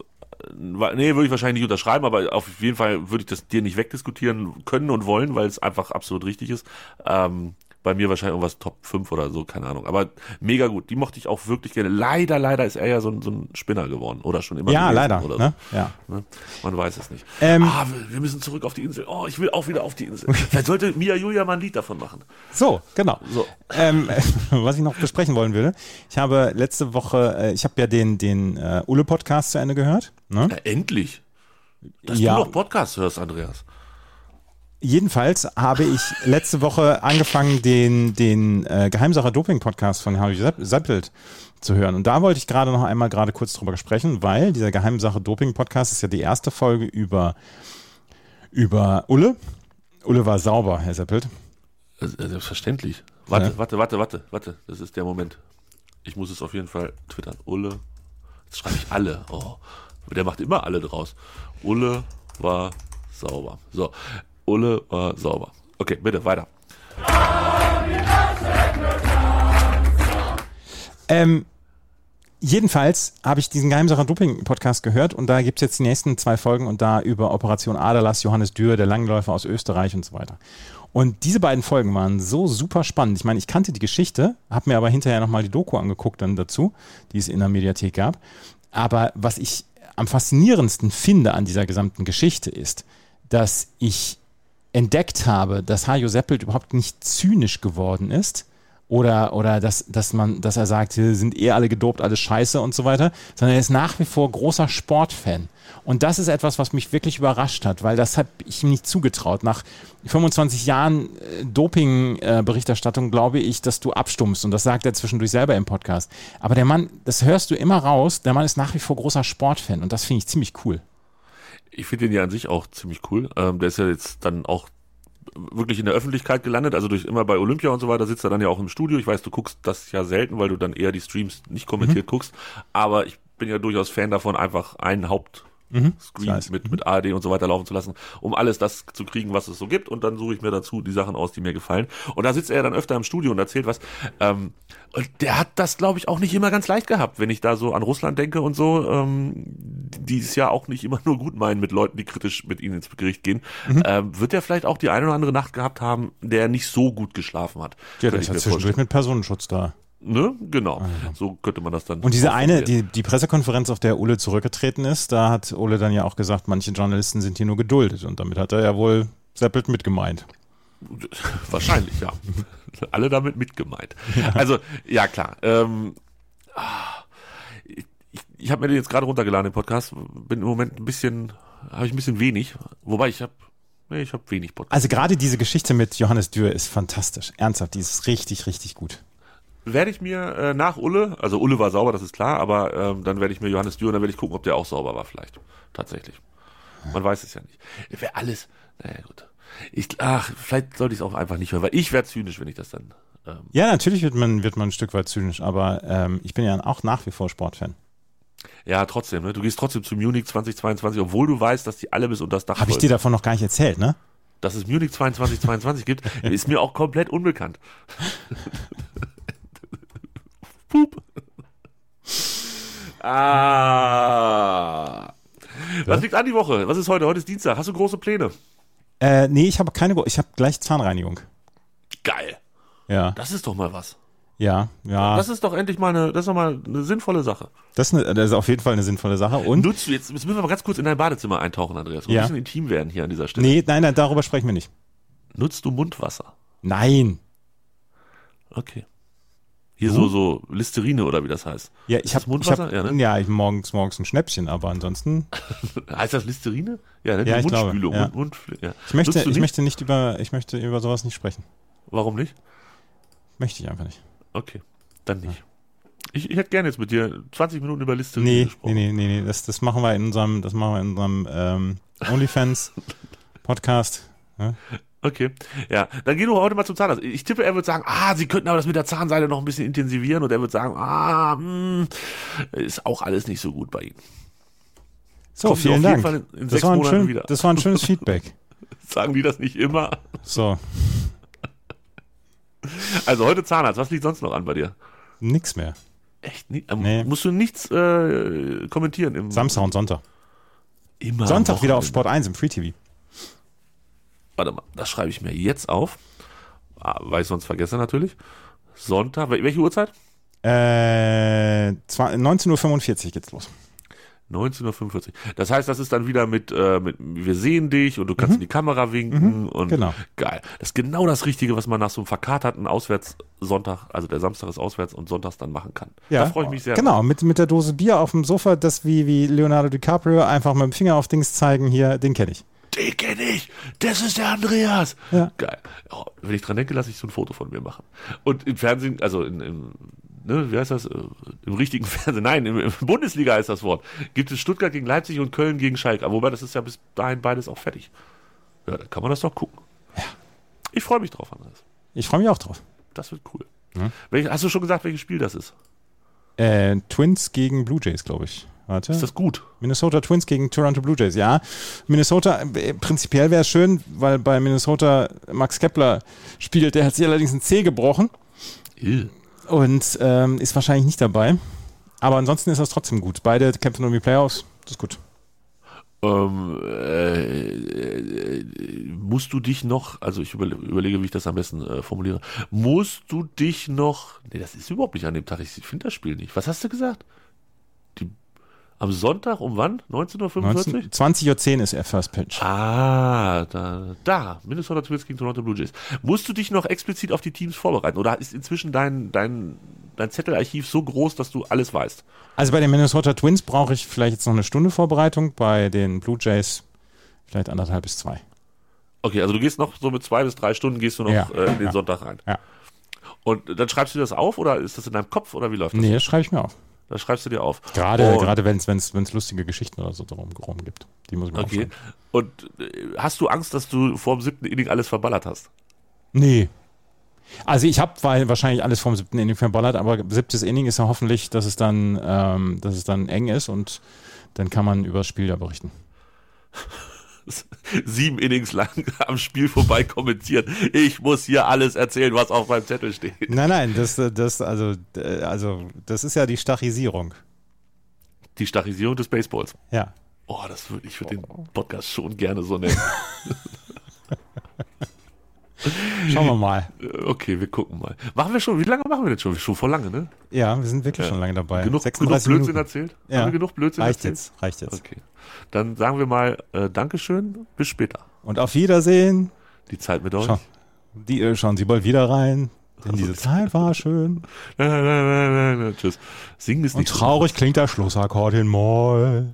Nee, würde ich wahrscheinlich nicht unterschreiben, aber auf jeden Fall würde ich das dir nicht wegdiskutieren können und wollen, weil es einfach absolut richtig ist. Ähm, bei mir wahrscheinlich irgendwas Top 5 oder so, keine Ahnung. Aber mega gut. Die mochte ich auch wirklich gerne. Leider, leider ist er ja so ein, so ein Spinner geworden. Oder schon immer. Ja, leider. Oder Ne? so. Ja. Ne? Man weiß es nicht. Ähm, ah, wir, müssen zurück auf die Insel. Oh, ich will auch wieder auf die Insel. Vielleicht sollte Mia Julia mal ein Lied davon machen. So, genau. So. Ähm, was ich noch besprechen wollen würde, ich habe letzte Woche, äh, ich habe ja den, den äh, Ulle-Podcast zu Ende gehört. Ne? Ja, endlich. Dass Ja. du noch Podcasts hörst, Andreas. Jedenfalls habe ich letzte Woche angefangen, den, den äh, Geheimsacher Doping Podcast von Harry Sepp- Seppelt zu hören. Und da wollte ich gerade noch einmal gerade kurz drüber sprechen, weil dieser Geheimsache Doping Podcast ist ja die erste Folge über, über Ulle. Ulle war sauber, Herr Seppelt. Äh, Selbstverständlich. Warte, Ja. warte, warte, warte, warte. Das ist der Moment. Ich muss es auf jeden Fall twittern. Ulle. Jetzt schreibe ich alle. Oh. Der macht immer alle draus. Ulle war sauber. So. Ulle war sauber. Okay, bitte, weiter. Ähm, jedenfalls habe ich diesen Geheimsacher Doping Podcast gehört und da gibt es jetzt die nächsten zwei Folgen und da über Operation Aderlass, Johannes Dürr, der Langläufer aus Österreich und so weiter. Und diese beiden Folgen waren so super spannend. Ich meine, ich kannte die Geschichte, habe mir aber hinterher nochmal die Doku angeguckt dann dazu, die es in der Mediathek gab. Aber was ich am faszinierendsten finde an dieser gesamten Geschichte ist, dass ich entdeckt habe, dass Hajo Seppelt überhaupt nicht zynisch geworden ist oder, oder dass, dass man, dass er sagt, sind eh alle gedopt, alles scheiße und so weiter, sondern er ist nach wie vor großer Sportfan. Und das ist etwas, was mich wirklich überrascht hat, weil das habe ich ihm nicht zugetraut. Nach 25 Jahren äh, Doping-Berichterstattung glaube ich, dass du abstummst. Und das sagt er zwischendurch selber im Podcast. Aber der Mann, das hörst du immer raus, der Mann ist nach wie vor großer Sportfan. Und das finde ich ziemlich cool. Ich finde den ja an sich auch ziemlich cool. Ähm, der ist ja jetzt dann auch wirklich in der Öffentlichkeit gelandet, also durch immer bei Olympia und so weiter sitzt er dann ja auch im Studio. Ich weiß, du guckst das ja selten, weil du dann eher die Streams nicht kommentiert guckst, aber ich bin ja durchaus Fan davon, einfach einen Haupt Screen weiß. mit, mit ARD und so weiter laufen zu lassen, um alles das zu kriegen, was es so gibt. Und dann suche ich mir dazu die Sachen aus, die mir gefallen. Und da sitzt er dann öfter im Studio und erzählt was. Ähm, und der hat das, glaube ich, auch nicht immer ganz leicht gehabt, wenn ich da so an Russland denke und so, ähm, die es ja auch nicht immer nur gut meinen mit Leuten, die kritisch mit ihnen ins Gericht gehen. Ähm, wird er vielleicht auch die eine oder andere Nacht gehabt haben, der nicht so gut geschlafen hat. Ja, der ist ja zwischendurch mit Personenschutz da. Ne? Genau. So könnte man das dann. Und diese eine, die, die Pressekonferenz, auf der Ulle zurückgetreten ist, da hat Ulle dann ja auch gesagt, manche Journalisten sind hier nur geduldet. Und damit hat er ja wohl Seppelt mitgemeint. Wahrscheinlich, ja. Alle damit mitgemeint. Also, ja klar. Ähm, ah, ich habe mir den jetzt gerade runtergeladen, den Podcast. Bin im Moment ein bisschen, habe ich ein bisschen wenig. Wobei ich habe, nee, ich habe wenig Podcast. Also gerade diese Geschichte mit Johannes Dürr ist fantastisch. Ernsthaft, die ist richtig, richtig gut. werde ich mir äh, nach Ulle, also Ulle war sauber, das ist klar, aber ähm, dann werde ich mir Johannes Dürr und dann werde ich gucken, ob der auch sauber war vielleicht. Tatsächlich. Man weiß es ja nicht. Wäre alles, naja gut. Ich, ach, vielleicht sollte ich es auch einfach nicht hören, weil ich werde zynisch, wenn ich das dann. Ähm, Ja, natürlich wird man, wird man ein Stück weit zynisch, aber ähm, ich bin ja auch nach wie vor Sportfan. Ja, trotzdem, ne? Du gehst trotzdem zu Munich 2022, obwohl du weißt, dass die alle bis unter das Dach Habe ich dir davon noch gar nicht erzählt, ne? Dass es Munich 2022 gibt, ist mir auch komplett unbekannt. Pup. Ah. Was liegt an die Woche? Was ist heute? Heute ist Dienstag. Hast du große Pläne? Äh, nee, ich habe keine, ich habe gleich Zahnreinigung. Geil. Ja, Das ist doch mal was. Ja, ja. Das ist doch endlich mal eine, das ist doch mal eine sinnvolle Sache. Das ist, eine, das ist auf jeden Fall eine sinnvolle Sache. Und? Nutzt du jetzt, jetzt müssen wir mal ganz kurz in dein Badezimmer eintauchen, Andreas. Wir Ja. müssen intim werden hier an dieser Stelle. Nee, nein, nein, darüber sprechen wir nicht. Nutzt du Mundwasser? Nein. Okay. Hier so, so Listerine oder wie das heißt. Ja, ich habe Mundwasser? Ich Ja, hab, ne? ja, ich morgens morgens ein Schnäppchen, aber ansonsten Heißt das Listerine? Ja, ne? Ja, die ich glaube, Mundspülung. ja. Mund, Mund, ja. ich möchte ich nicht? möchte nicht über ich möchte über sowas nicht sprechen. Warum nicht? Möchte ich einfach nicht. Okay, dann nicht. Ich, ich hätte gerne jetzt mit dir 20 Minuten über Listerine Nee, gesprochen. nee, nee, nee, nee, das das machen wir in unserem das machen wir in unserem ähm, OnlyFans Podcast. Ja? Okay, ja, dann geh du heute mal zum Zahnarzt. Ich tippe, er wird sagen, ah, Sie könnten aber das mit der Zahnseide noch ein bisschen intensivieren und er wird sagen, ah, hm, ist auch alles nicht so gut bei Ihnen. So, Kommen vielen auf jeden Dank. Fall in- in das, sechs war schön, wieder. das war ein schönes Feedback. Sagen die das nicht immer? So, Also heute Zahnarzt, was liegt sonst noch an bei dir? nix mehr. Echt? nie- Ähm, Nee. Musst du nichts äh, kommentieren im Samstag und Sonntag. immer Sonntag wieder auf? Sport 1 im Free TV. Warte mal, das schreibe ich mir jetzt auf. ah, weil ich sonst vergesse natürlich. Sonntag, wel- welche Uhrzeit? Äh, zwar- 19.45 Uhr geht's los. 19.45 Uhr. Das heißt, das ist dann wieder mit, äh, mit wir sehen dich und du kannst in die Kamera winken und genau. geil. Das ist genau das Richtige, was man nach so einem verkaterten Auswärtssonntag, also der Samstag ist auswärts und sonntags dann machen kann. Da freue ich mich sehr. Genau, mit, mit der Dose Bier auf dem Sofa, das wie, wie Leonardo DiCaprio einfach mit dem Finger auf Dings zeigen, hier, den kenne ich. Den kenne ich. Das ist der Andreas. Ja. Geil. Oh, wenn ich dran denke, lasse ich so ein Foto von mir machen. Und im Fernsehen, also in, in ne, wie heißt das? Äh, Im richtigen Fernsehen, nein, im, im Bundesliga ist das Wort. Gibt es Stuttgart gegen Leipzig und Köln gegen Schalke. Wobei, das ist ja bis dahin beides auch fertig. Ja, dann kann man das doch gucken. Ich freue mich drauf, Andreas. Ich freue mich auch drauf. Das wird cool. Welch, hast du schon gesagt, welches Spiel das ist? Äh, Twins gegen Blue Jays, glaube ich. Warte. Ist das gut? Minnesota Twins gegen Toronto Blue Jays, ja. Minnesota, äh, prinzipiell wäre es schön, weil bei Minnesota Max Kepler spielt, der hat sich allerdings ein C gebrochen Ew. Und ähm, ist wahrscheinlich nicht dabei. Aber ansonsten ist das trotzdem gut. Beide kämpfen um die Playoffs, das ist gut. Ähm, äh, musst du dich noch, also ich überle überlege, wie ich das am besten äh, formuliere, musst du dich noch, nee, das ist überhaupt nicht an dem Tag, ich finde das Spiel nicht. Was hast du gesagt? Am Sonntag um wann? 19.45 Uhr? 20.10 Uhr ist er First Pitch. Ah, da, da, Minnesota Twins gegen Toronto Blue Jays. Musst du dich noch explizit auf die Teams vorbereiten oder ist inzwischen dein, dein, dein Zettelarchiv so groß, dass du alles weißt? Also bei den Minnesota Twins brauche ich vielleicht jetzt noch eine Stunde Vorbereitung, bei den Blue Jays vielleicht anderthalb bis zwei. Okay, also du gehst noch so mit zwei bis drei Stunden gehst du noch Ja, äh, in den ja. Sonntag rein. Ja. Und dann schreibst du dir das auf oder ist das in deinem Kopf oder wie läuft das? Nee, das schreibe ich mir auf. Das schreibst du dir auf. Gerade, gerade wenn es lustige Geschichten oder so darum rum gibt. Die muss ich mir Okay. Und äh, hast du Angst, dass du vor dem siebten Inning alles verballert hast? Nee. Also ich habe wahrscheinlich alles vom siebten Inning verballert, aber siebtes Inning ist ja hoffentlich, dass es dann, ähm, dass es dann eng ist und dann kann man über das Spiel ja berichten. Sieben Innings lang am Spiel vorbei kommentiert. Ich muss hier alles erzählen, was auf meinem Zettel steht. Nein, nein, das, das, also, äh, also, das ist ja die Stachisierung. Die Stachisierung des Baseballs. Ja. Oh, das würde ich für den Podcast schon gerne so nennen. Schauen wir mal. Äh, okay, wir gucken mal. Machen wir schon, wie lange machen wir denn schon? Schon vor lange, ne? Ja, wir sind wirklich Ja. schon lange dabei. Genug, genug 36 Blödsinn Minuten. erzählt? Ja. Haben wir genug Blödsinn Reicht erzählt? jetzt, reicht jetzt. Okay. Dann sagen wir mal äh, Dankeschön, bis später. Und auf Wiedersehen. Die Zeit mit euch. Schau, die, äh, schauen Sie bald wieder rein. Denn diese Zeit war schön. Tschüss. Singen ist Und nicht so. traurig klingt der Schlussakkord in Moll.